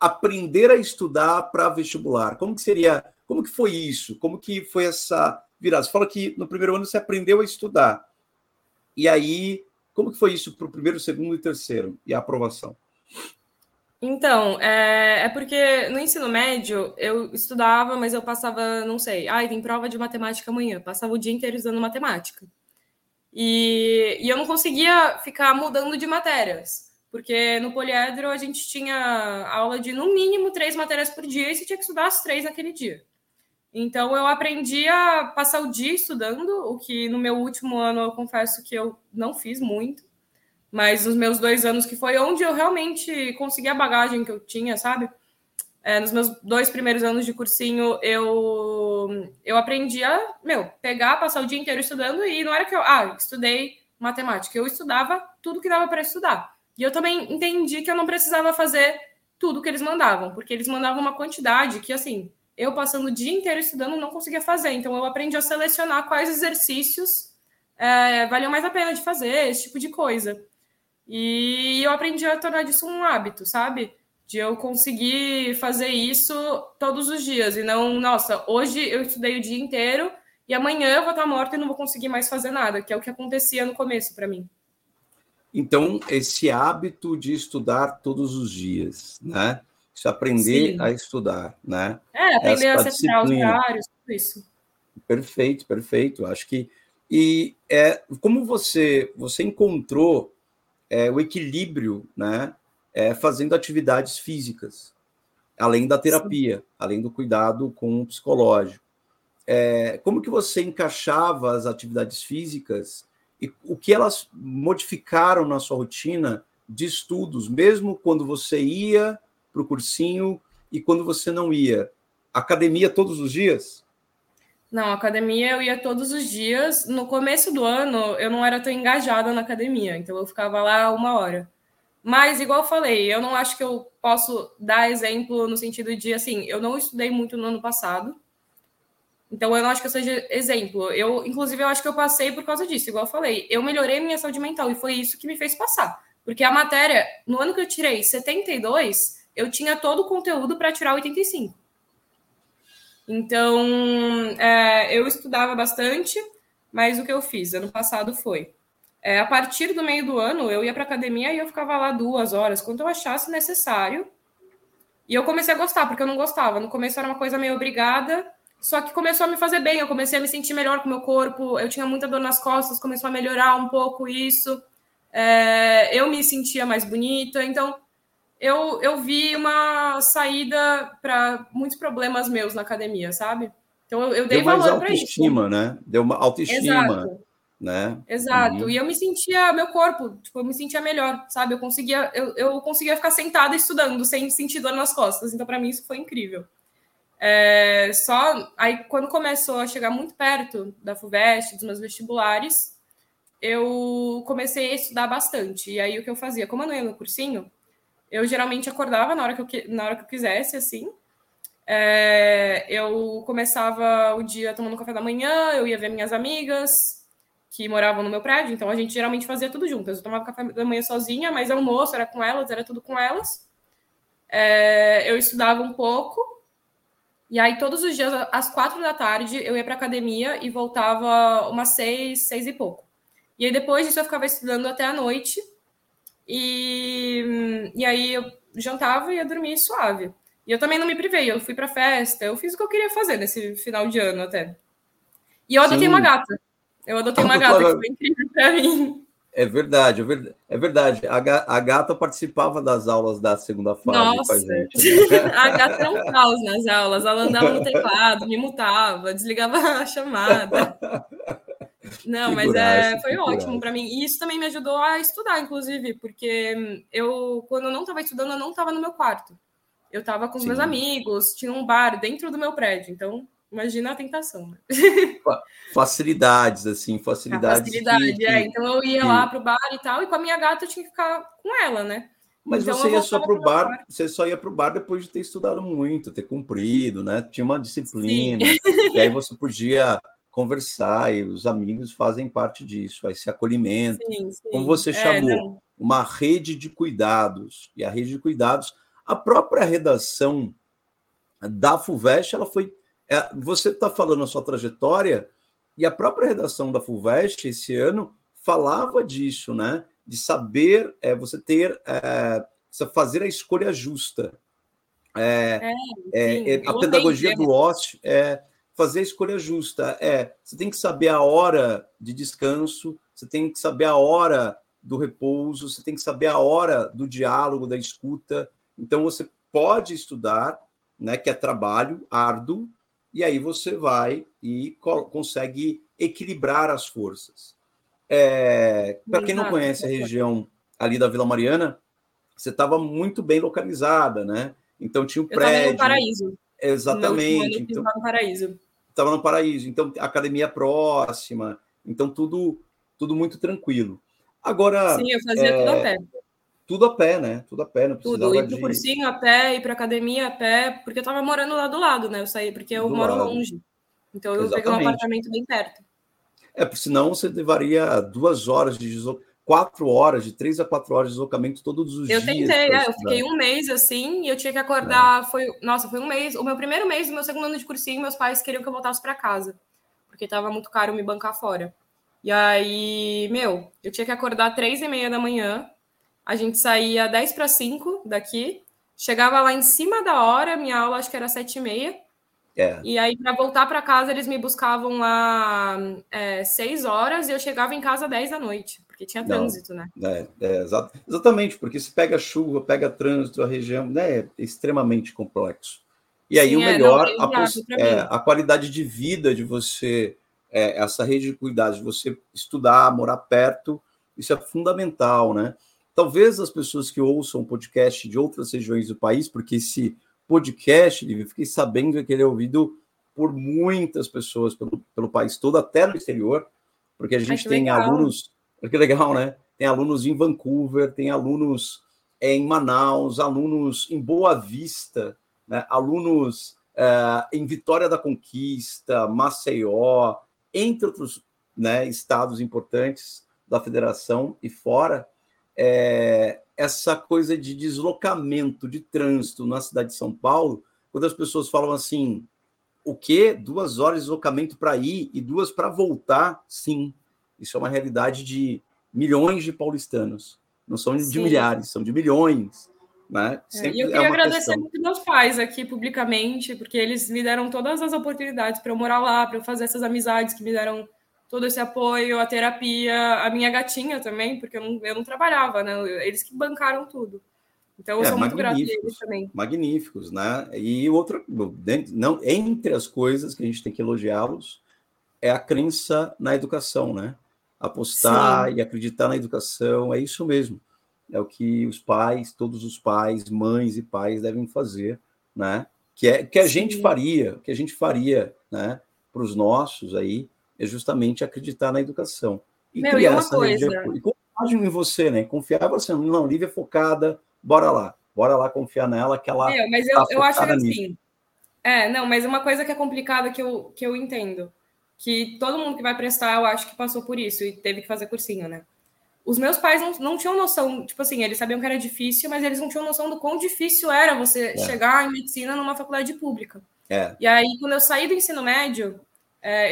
Speaker 1: aprender a estudar para vestibular? Como que seria? Como que foi isso? Como que foi essa virada? Você falou que no primeiro ano você aprendeu a estudar. E aí, como que foi isso para o primeiro, segundo e terceiro? E a aprovação?
Speaker 2: Então, é, é, porque no ensino médio eu estudava, mas eu passava, não sei, ai, tem prova de matemática amanhã, passava o dia inteiro estudando matemática. E, e eu não conseguia ficar mudando de matérias, porque no poliedro a gente tinha aula de no mínimo três matérias por dia e você tinha que estudar as três naquele dia. Então eu aprendi a passar o dia estudando, o que no meu último ano eu confesso que eu não fiz muito mas nos meus dois anos, que foi onde eu realmente consegui a bagagem que eu tinha, sabe? É, nos meus dois primeiros anos de cursinho, eu, eu aprendi a, meu, pegar, passar o dia inteiro estudando, e não era que eu, ah, estudei matemática, eu estudava tudo que dava para estudar. E eu também entendi que eu não precisava fazer tudo que eles mandavam, porque eles mandavam uma quantidade que, assim, eu passando o dia inteiro estudando não conseguia fazer. Então, eu aprendi a selecionar quais exercícios é, valiam mais a pena de fazer, esse tipo de coisa. E eu aprendi a tornar disso um hábito, sabe? De eu conseguir fazer isso todos os dias e não, nossa, hoje eu estudei o dia inteiro e amanhã eu vou estar morta e não vou conseguir mais fazer nada, que é o que acontecia no começo para mim.
Speaker 1: Então, esse hábito de estudar todos os dias, né? Se aprender Sim. a estudar, né?
Speaker 2: É, aprender Essa a separar os horários, tudo isso.
Speaker 1: Perfeito, perfeito. Acho que e é como você você encontrou é, o equilíbrio, né? É, fazendo atividades físicas, além da terapia, Sim. além do cuidado com o psicológico. É, como que você encaixava as atividades físicas e o que elas modificaram na sua rotina de estudos, mesmo quando você ia para o cursinho e quando você não ia? Academia todos os dias?
Speaker 2: Não, academia eu ia todos os dias. No começo do ano, eu não era tão engajada na academia, então eu ficava lá uma hora. Mas, igual eu falei, eu não acho que eu posso dar exemplo no sentido de, assim, eu não estudei muito no ano passado, então eu não acho que eu seja exemplo. Eu, inclusive, eu acho que eu passei por causa disso, igual eu falei. Eu melhorei minha saúde mental e foi isso que me fez passar. Porque a matéria, no ano que eu tirei 72, eu tinha todo o conteúdo para tirar 85. Então, é, eu estudava bastante, mas o que eu fiz ano passado foi. É, a partir do meio do ano, eu ia para academia e eu ficava lá duas horas, quanto eu achasse necessário. E eu comecei a gostar, porque eu não gostava. No começo era uma coisa meio obrigada, só que começou a me fazer bem. Eu comecei a me sentir melhor com o meu corpo. Eu tinha muita dor nas costas, começou a melhorar um pouco isso. É, eu me sentia mais bonita. Então, eu, eu vi uma saída para muitos problemas meus na academia, sabe? Então eu, eu dei
Speaker 1: Deu valor para isso. autoestima, né? Deu uma autoestima. Exato. Né?
Speaker 2: Exato. Uhum. E eu me sentia, meu corpo, tipo, eu me sentia melhor, sabe? Eu conseguia, eu, eu conseguia ficar sentada estudando sem sentir dor nas costas. Então, para mim, isso foi incrível. É, só aí, quando começou a chegar muito perto da FUVEST, dos meus vestibulares, eu comecei a estudar bastante. E aí, o que eu fazia? Como eu não ia no cursinho, eu geralmente acordava na hora que eu, na hora que eu quisesse, assim. É, eu começava o dia tomando café da manhã, eu ia ver minhas amigas que moravam no meu prédio, então a gente geralmente fazia tudo juntas. Eu tomava café da manhã sozinha, mas almoço era com elas, era tudo com elas. É, eu estudava um pouco, e aí todos os dias, às quatro da tarde, eu ia para academia e voltava umas seis, seis e pouco. E aí depois disso eu ficava estudando até a noite, e, e aí eu jantava e ia dormir suave. E eu também não me privei, eu fui pra festa, eu fiz o que eu queria fazer nesse final de ano até. E eu adotei Sim. uma gata. Eu adotei uma gata, que foi incrível pra mim.
Speaker 1: É verdade, é verdade. A, gata participava das aulas da segunda fase Nossa. com a gente.
Speaker 2: Né? a gata era um caos nas aulas. Ela andava no teclado, me mutava, desligava a chamada. Não, mas é, foi ótimo para mim. E isso também me ajudou a estudar, inclusive, porque eu, quando eu não estava estudando, eu não estava no meu quarto. Eu estava com os Sim. meus amigos, tinha um bar dentro do meu prédio. Então, imagina a tentação. Né?
Speaker 1: Facilidades, assim, facilidades. A
Speaker 2: facilidade, que, é. Então eu ia que... lá pro bar e tal, e com a minha gata eu tinha que ficar com ela, né?
Speaker 1: Mas então, você ia só pro bar, bar, você só ia pro bar depois de ter estudado muito, ter cumprido, né? Tinha uma disciplina, Sim. e aí você podia conversar, e os amigos fazem parte disso, esse acolhimento, sim, sim. como você é, chamou, uma rede de cuidados. E a rede de cuidados, a própria redação da FUVEST, ela foi. É, você está falando a sua trajetória, e a própria redação da FUVEST esse ano falava disso, né? De saber é, você ter, é, fazer a escolha justa. É, é, é a pedagogia do ócio é fazer a escolha justa. É, você tem que saber a hora de descanso, você tem que saber a hora do repouso, você tem que saber a hora do diálogo, da escuta. Então você pode estudar, né, que é trabalho árduo, e aí você vai e consegue equilibrar as forças. É, Para quem não conhece a região ali da Vila Mariana, você estava muito bem localizada, né? Então tinha o prédio. Eu no
Speaker 2: paraíso.
Speaker 1: Exatamente.
Speaker 2: Então, no paraíso
Speaker 1: estava no paraíso, então academia próxima, então tudo tudo muito tranquilo. Agora.
Speaker 2: Sim, eu fazia é, tudo a pé.
Speaker 1: Tudo a pé, né? Tudo a pé, não
Speaker 2: precisava Tudo, ir pro de... cursinho a pé, ir para academia a pé, porque eu estava morando lá do lado, né? Eu saí, porque eu do moro lado. longe. Então eu Exatamente. peguei um apartamento bem perto.
Speaker 1: É, porque senão você levaria duas horas de deslocamento quatro horas, de três a quatro horas de deslocamento todos os
Speaker 2: eu
Speaker 1: dias.
Speaker 2: Eu tentei, é, eu fiquei um mês assim, e eu tinha que acordar. É. Foi, nossa, foi um mês. O meu primeiro mês, o meu segundo ano de cursinho, meus pais queriam que eu voltasse para casa, porque estava muito caro me bancar fora. E aí, meu, eu tinha que acordar três e meia da manhã. A gente saía dez para cinco daqui, chegava lá em cima da hora, minha aula acho que era sete e meia. É. E aí, para voltar para casa, eles me buscavam lá é, seis horas e eu chegava em casa dez da noite porque tinha trânsito, né? É,
Speaker 1: é, exatamente, porque se pega chuva, pega trânsito, a região né, é extremamente complexo. E aí Sim, o é, melhor, não, a, é, a, qualidade de vida de você, é, essa rede de cuidados, de você estudar, morar perto, isso é fundamental, né? Talvez as pessoas que ouçam o podcast de outras regiões do país, porque esse podcast, eu fiquei sabendo que ele é ouvido por muitas pessoas pelo, pelo país todo, até no exterior, porque a gente tem legal. alunos. Que legal, né? Tem alunos em Vancouver, tem alunos em Manaus, alunos em Boa Vista, né? alunos uh, em Vitória da Conquista, Maceió, entre outros né, estados importantes da federação e fora, é, essa coisa de deslocamento, de trânsito na cidade de São Paulo, quando as pessoas falam assim, o quê? Duas horas de deslocamento para ir e duas para voltar? Sim, isso é uma realidade de milhões de paulistanos. Não são Sim. de milhares, são de milhões. Né?
Speaker 2: É, e eu queria é agradecer questão. muito meus pais aqui publicamente, porque eles me deram todas as oportunidades para eu morar lá, para eu fazer essas amizades que me deram todo esse apoio, a terapia, a minha gatinha também, porque eu não, eu não trabalhava, né? Eles que bancaram tudo. Então, eu é, sou muito grata a eles também.
Speaker 1: Magníficos, né? E outra, não, entre as coisas que a gente tem que elogiá-los é a crença na educação, né? Apostar Sim. e acreditar na educação, é isso mesmo é o que os pais, todos os pais, mães e pais devem fazer, né? Que é que a Sim. gente faria, que a gente faria, né? Para os nossos aí é justamente acreditar na educação
Speaker 2: e Meu, criar e essa coisa.
Speaker 1: e confiar em você, né? Confiar você, não, Lívia é focada, bora lá, bora lá confiar nela que ela.
Speaker 2: Meu, mas eu, tá eu acho que assim, é, não, mas uma coisa que é complicada que eu, que eu entendo, que todo mundo que vai prestar, eu acho que passou por isso e teve que fazer cursinho, né? os meus pais não, não tinham noção, tipo assim, eles sabiam que era difícil, mas eles não tinham noção do quão difícil era você é. chegar em medicina numa faculdade pública.
Speaker 1: É.
Speaker 2: E aí, quando eu saí do ensino médio,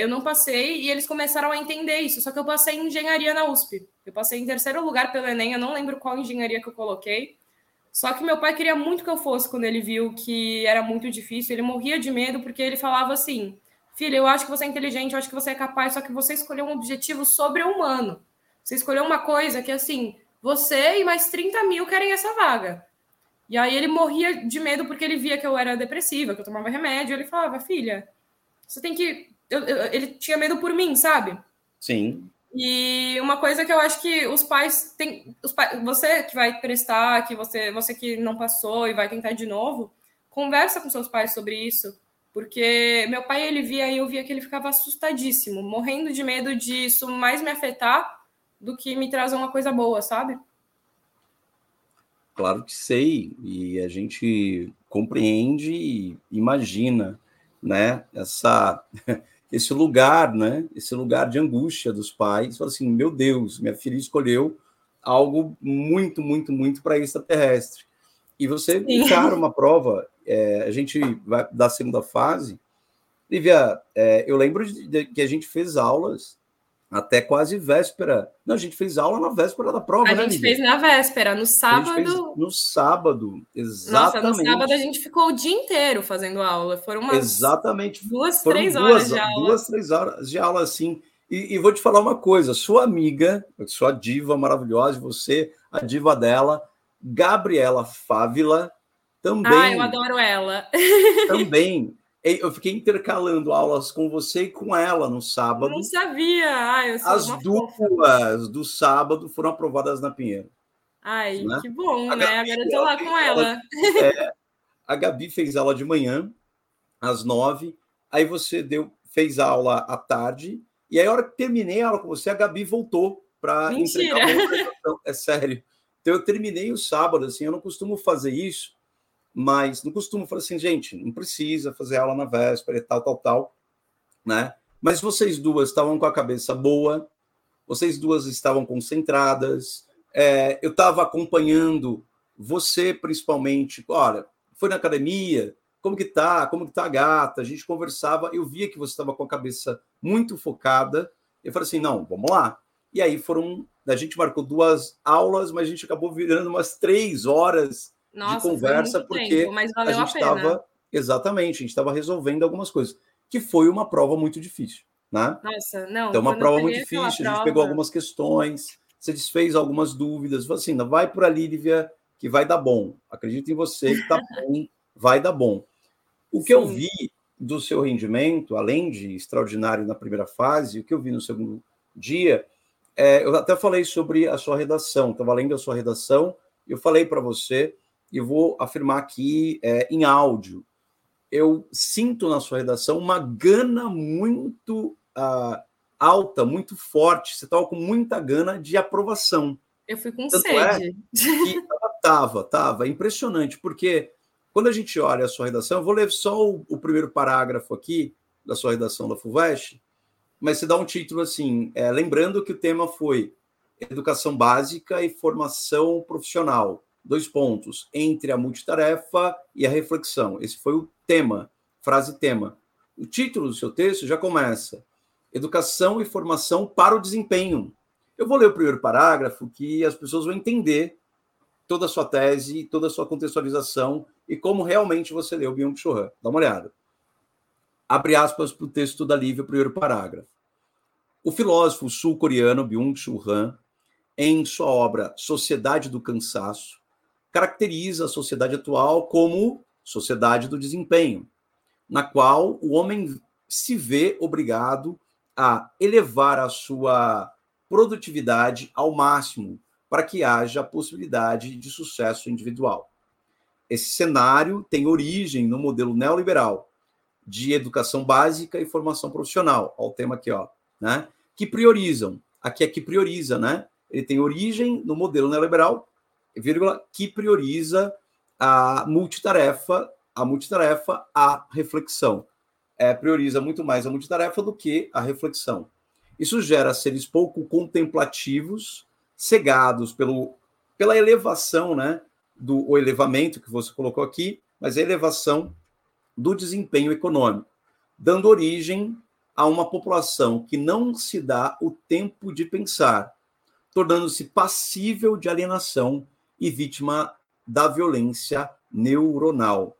Speaker 2: eu não passei e eles começaram a entender isso. Só que eu passei em engenharia na USP. Eu passei em terceiro lugar pelo Enem, eu não lembro qual engenharia que eu coloquei. Só que meu pai queria muito que eu fosse quando ele viu que era muito difícil. Ele morria de medo porque ele falava assim: Filha, eu acho que você é inteligente, eu acho que você é capaz, só que você escolheu um objetivo sobre-humano. Você escolheu uma coisa que, assim, você e mais 30 mil querem essa vaga. E aí ele morria de medo porque ele via que eu era depressiva, que eu tomava remédio. Ele falava, filha, você tem que. Eu, eu, ele tinha medo por mim, sabe?
Speaker 1: Sim.
Speaker 2: E uma coisa que eu acho que os pais têm. Os pais, você que vai prestar, que você, você que não passou e vai tentar de novo, conversa com seus pais sobre isso. Porque meu pai ele via e eu via que ele ficava assustadíssimo, morrendo de medo disso mais me afetar do que me trazer uma coisa boa, sabe?
Speaker 1: Claro que sei, e a gente compreende e imagina, né, essa, esse lugar, né, esse lugar de angústia dos pais, fala assim, meu Deus, minha filha escolheu algo muito, muito, muito para extraterrestre. E você encara uma prova, é, a gente vai da segunda fase, Lívia, é, eu lembro de, de, que a gente fez aulas até quase véspera. Não, a gente fez aula na véspera da prova,
Speaker 2: a
Speaker 1: né?
Speaker 2: A gente fez na véspera, no sábado.
Speaker 1: no sábado, exatamente. Nossa,
Speaker 2: no sábado a gente ficou o dia inteiro fazendo aula. Foram umas
Speaker 1: exatamente.
Speaker 2: duas,
Speaker 1: Foram
Speaker 2: três
Speaker 1: duas,
Speaker 2: horas de aula.
Speaker 1: Duas, três horas de aula, assim. E, e, vou te falar uma coisa: sua amiga, sua diva maravilhosa, você, a diva dela, Gabriela Fávila, também. Ah,
Speaker 2: eu adoro ela.
Speaker 1: Também eu fiquei intercalando aulas com você e com ela no sábado. Eu
Speaker 2: não sabia. Ai,
Speaker 1: As duas fofa. do sábado foram aprovadas na Pinheiro.
Speaker 2: Ai, né? que bom, a né? Gabi, Agora eu tô lá com ela.
Speaker 1: É, a Gabi fez aula de manhã, às nove. Aí você deu, fez aula à tarde. E aí, a hora que terminei a aula com você, a Gabi voltou para entregar uma É sério. Então, eu terminei o sábado, assim, eu não costumo fazer isso, mas não costumo falar assim, gente, não precisa fazer aula na véspera e tal, tal, tal, né? Mas vocês duas estavam com a cabeça boa, vocês duas estavam concentradas, é, eu estava acompanhando você principalmente, olha, foi na academia, como que tá, como que tá a gata, a gente conversava, eu via que você estava com a cabeça muito focada, eu falei assim, não, vamos lá. E aí foram, a gente marcou duas aulas, mas a gente acabou virando umas três horas nossa, de conversa, porque tempo, a gente estava. Exatamente, a gente estava resolvendo algumas coisas, que foi uma prova muito difícil. Né?
Speaker 2: Nossa, não.
Speaker 1: Então, uma prova muito difícil, prova... a gente pegou algumas questões, você desfez algumas dúvidas, assim: vai por ali, Lívia, que vai dar bom. Acredito em você que tá bom, vai dar bom. O que Sim. eu vi do seu rendimento, além de extraordinário na primeira fase, o que eu vi no segundo dia, é, eu até falei sobre a sua redação, estava lendo a sua redação, eu falei para você e vou afirmar aqui é, em áudio. eu sinto na sua redação uma gana muito uh, alta, muito forte. Você estava com muita gana de aprovação.
Speaker 2: Eu fui com Tanto é sede.
Speaker 1: É tava, tava. Impressionante, porque quando a gente olha a sua redação, eu vou ler só o, o primeiro parágrafo aqui da sua redação da FUVEST, mas você dá um título assim, é, lembrando que o tema foi educação básica e formação profissional. Dois pontos, entre a multitarefa e a reflexão. Esse foi o tema, frase tema. O título do seu texto já começa: Educação e formação para o desempenho. Eu vou ler o primeiro parágrafo que as pessoas vão entender toda a sua tese, toda a sua contextualização e como realmente você leu Byung-Chul Han. Dá uma olhada. Abre aspas para o texto da Lívia, o primeiro parágrafo. O filósofo sul-coreano Byung-Chul Han, em sua obra Sociedade do Cansaço, caracteriza a sociedade atual como sociedade do desempenho, na qual o homem se vê obrigado a elevar a sua produtividade ao máximo para que haja a possibilidade de sucesso individual. Esse cenário tem origem no modelo neoliberal de educação básica e formação profissional, ao tema aqui, ó, né? Que priorizam, aqui é que prioriza, né? Ele tem origem no modelo neoliberal, vírgula, que prioriza a multitarefa, a multitarefa, a reflexão. É, prioriza muito mais a multitarefa do que a reflexão. Isso gera seres pouco contemplativos, cegados pelo, pela elevação, né, do o elevamento que você colocou aqui, mas a elevação do desempenho econômico, dando origem a uma população que não se dá o tempo de pensar, tornando-se passível de alienação e vítima da violência neuronal.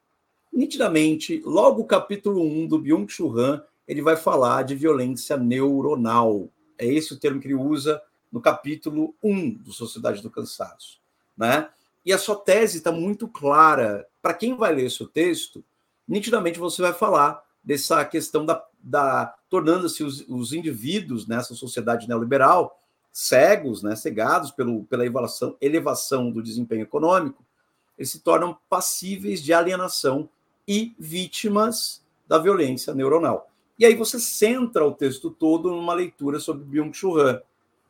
Speaker 1: Nitidamente, logo o capítulo 1 do Byung-Chul Han, ele vai falar de violência neuronal. É esse o termo que ele usa no capítulo 1 do Sociedade do Cansaço. Né? E a sua tese está muito clara. Para quem vai ler seu texto, nitidamente você vai falar dessa questão da, da tornando-se os, os, indivíduos nessa sociedade neoliberal cegos, né, cegados pelo, pela elevação, elevação do desempenho econômico, eles se tornam passíveis de alienação e vítimas da violência neuronal. E aí você centra o texto todo numa leitura sobre Byung-Chul Han,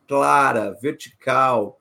Speaker 1: clara, vertical,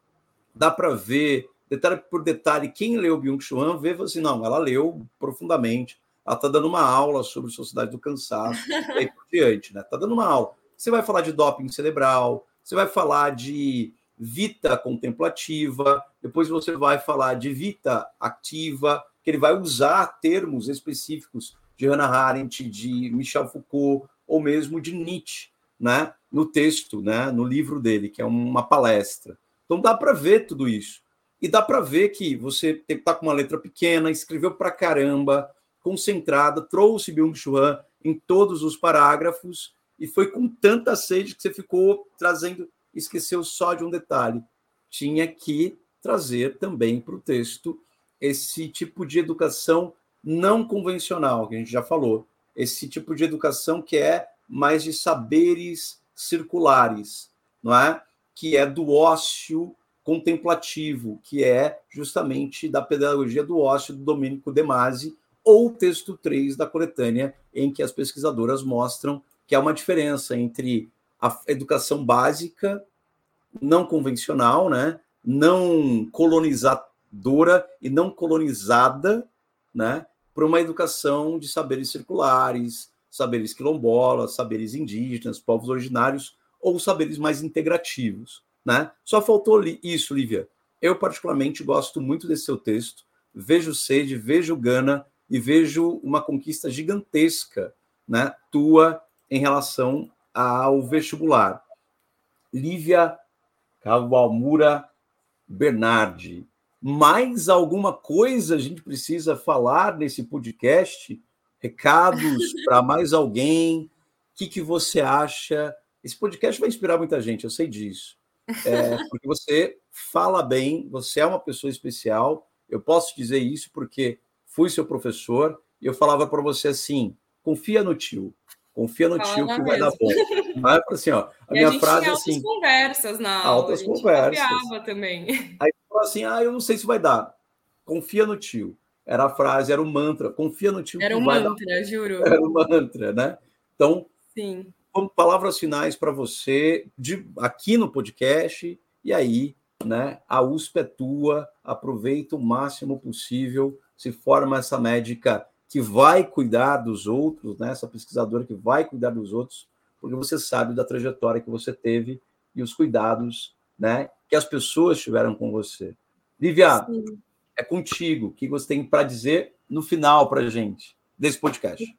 Speaker 1: dá para ver detalhe por detalhe. Quem leu Byung-Chul Han vê assim, não, ela leu profundamente, ela está dando uma aula sobre sociedade do cansaço e aí por diante, né? Está dando uma aula. Você vai falar de doping cerebral, você vai falar de vita contemplativa, depois você vai falar de vita ativa, que ele vai usar termos específicos de Hannah Arendt, de Michel Foucault, ou mesmo de Nietzsche, né? no texto, né? no livro dele, que é uma palestra. Então dá para ver tudo isso. E dá para ver que você tem que estar tá com uma letra pequena, escreveu para caramba, concentrada, trouxe Byung-Chul Han em todos os parágrafos e foi com tanta sede que você ficou trazendo, esqueceu só de um detalhe. Tinha que trazer também para o texto esse tipo de educação não convencional, que a gente já falou. Esse tipo de educação que é mais de saberes circulares, não é? Que é do ócio contemplativo, que é justamente da pedagogia do ócio do Domênico De Masi, ou texto 3 da coletânea, em que as pesquisadoras mostram que há uma diferença entre a educação básica, não convencional, né, não colonizadora e não colonizada, né, para uma educação de saberes circulares, saberes quilombolas, saberes indígenas, povos originários ou saberes mais integrativos, né? Só faltou isso, Lívia. Eu particularmente gosto muito desse seu texto, vejo sede, vejo gana e vejo uma conquista gigantesca, né, tua em relação ao vestibular. Lívia Kawamura Bernardi. Mais alguma coisa a gente precisa falar nesse podcast? Recados para mais alguém? O que, que você acha? Esse podcast vai inspirar muita gente, eu sei disso. É, porque você fala bem, você é uma pessoa especial. Eu posso dizer isso porque fui seu professor e eu falava para você assim: confia no tio, Confia no tio que vai dar bom. Vai para assim, ó. A e minha a gente frase tinha é assim.
Speaker 2: conversas na
Speaker 1: aula. Altas conversas.
Speaker 2: também.
Speaker 1: Aí fala assim: ah, eu não sei se vai dar. Confia no tio. era a frase, era o mantra. Confia no tio.
Speaker 2: Era um mantra, juro.
Speaker 1: Era um mantra, né? Então,
Speaker 2: Sim.
Speaker 1: palavras finais para você de, aqui no podcast. E aí, né? A USP é tua, aproveita o máximo possível, se forma essa médica que vai cuidar dos outros, né? Essa pesquisadora que vai cuidar dos outros, porque você sabe da trajetória que você teve e os cuidados, né? Que as pessoas tiveram com você. Lívia, é contigo. O que você tem para dizer no final para gente desse podcast?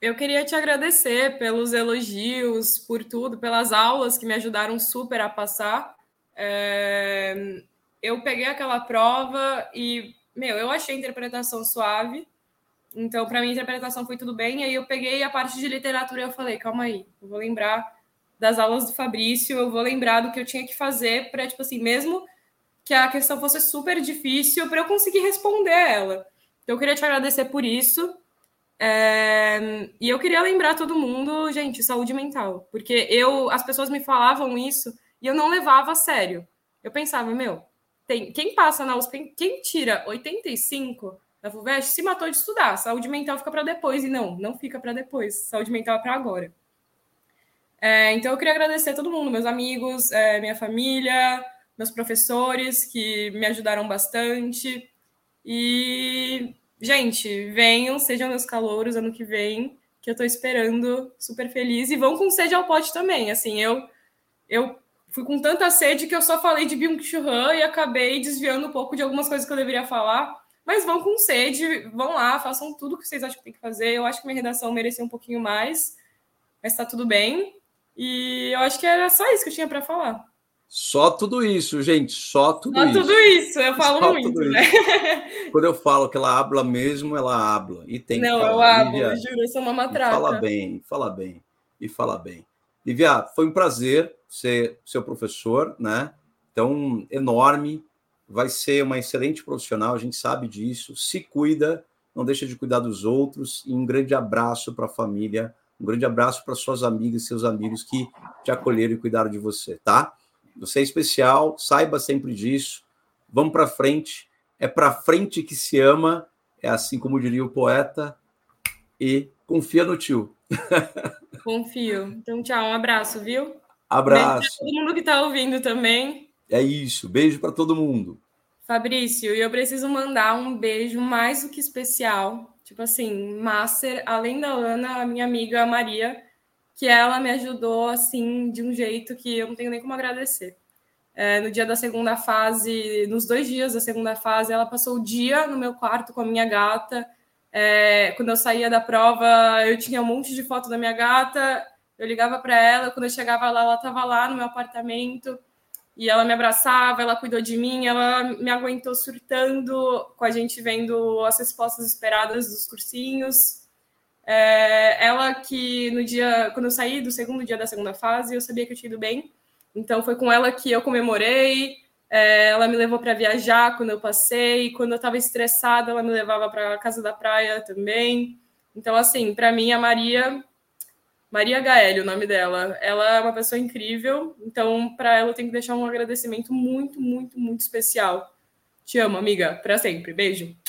Speaker 2: Eu queria te agradecer pelos elogios, por tudo, pelas aulas que me ajudaram super a passar. É... Eu peguei aquela prova e, meu, eu achei a interpretação suave. Então, para mim, a interpretação foi tudo bem. E aí eu peguei a parte de literatura e eu falei, calma aí, eu vou lembrar das aulas do Fabrício, eu vou lembrar do que eu tinha que fazer para, tipo assim, mesmo que a questão fosse super difícil, para eu conseguir responder ela. Então, eu queria te agradecer por isso. É... E eu queria lembrar todo mundo, gente, saúde mental. Porque eu, as pessoas me falavam isso e eu não levava a sério. Eu pensava, meu, tem, quem passa na USP, quem tira 85 da FUVEST se matou de estudar. Saúde mental fica para depois. E não, não fica para depois. Saúde mental é para agora. É, então eu queria agradecer a todo mundo, meus amigos, é, minha família, meus professores que me ajudaram bastante. E, gente, venham, sejam meus calouros ano que vem, que eu tô esperando, super feliz. E vão com sede ao pote também. Assim, eu, eu fui com tanta sede que eu só falei de Byung-Chul e acabei desviando um pouco de algumas coisas que eu deveria falar. Mas vão com sede, vão lá, façam tudo que vocês acham que tem que fazer. Eu acho que minha redação merecia um pouquinho mais, mas tá tudo bem. E eu acho que era só isso que eu tinha para falar.
Speaker 1: Só tudo isso, gente, só tudo
Speaker 2: só
Speaker 1: isso.
Speaker 2: Só tudo isso, eu falo só muito, né?
Speaker 1: Quando eu falo que ela habla mesmo, ela habla. E tem
Speaker 2: Não,
Speaker 1: que
Speaker 2: falar. eu hablo, eu juro, eu sou uma matraca.
Speaker 1: Fala bem, fala bem, e fala bem. Livia, foi um prazer ser seu professor, né? Então, enorme, vai ser uma excelente profissional, a gente sabe disso. Se cuida, não deixa de cuidar dos outros, e um grande abraço para a família, um grande abraço para suas amigas e seus amigos que te acolheram e cuidaram de você, tá? Você é especial, saiba sempre disso. Vamos para frente. É para frente que se ama, é assim como diria o poeta. E confia no tio.
Speaker 2: Confio. Então, tchau, um abraço, viu?
Speaker 1: Abraço.
Speaker 2: Beijo todo mundo que está ouvindo também.
Speaker 1: É isso. Beijo para todo mundo.
Speaker 2: Fabrício, e eu preciso mandar um beijo mais do que especial. Tipo assim, master, além da Ana, a minha amiga Maria, que ela me ajudou assim de um jeito que eu não tenho nem como agradecer. É, no dia da segunda fase, nos dois dias da segunda fase, ela passou o dia no meu quarto com a minha gata. É, quando eu saía da prova, eu tinha um monte de foto da minha gata. Eu ligava para ela, quando eu chegava lá, ela estava lá no meu apartamento e ela me abraçava, ela cuidou de mim, ela me aguentou surtando com a gente vendo as respostas esperadas dos cursinhos. É, ela que no dia, quando eu saí do segundo dia da segunda fase, eu sabia que eu tinha ido bem. Então foi com ela que eu comemorei. É, ela me levou para viajar quando eu passei. Quando eu estava estressada, ela me levava para casa da praia também. Então assim, para mim a Maria Maria Gaeli, o nome dela, ela é uma pessoa incrível. Então para ela eu tenho que deixar um agradecimento muito, muito, muito especial. Te amo, amiga, para sempre. Beijo.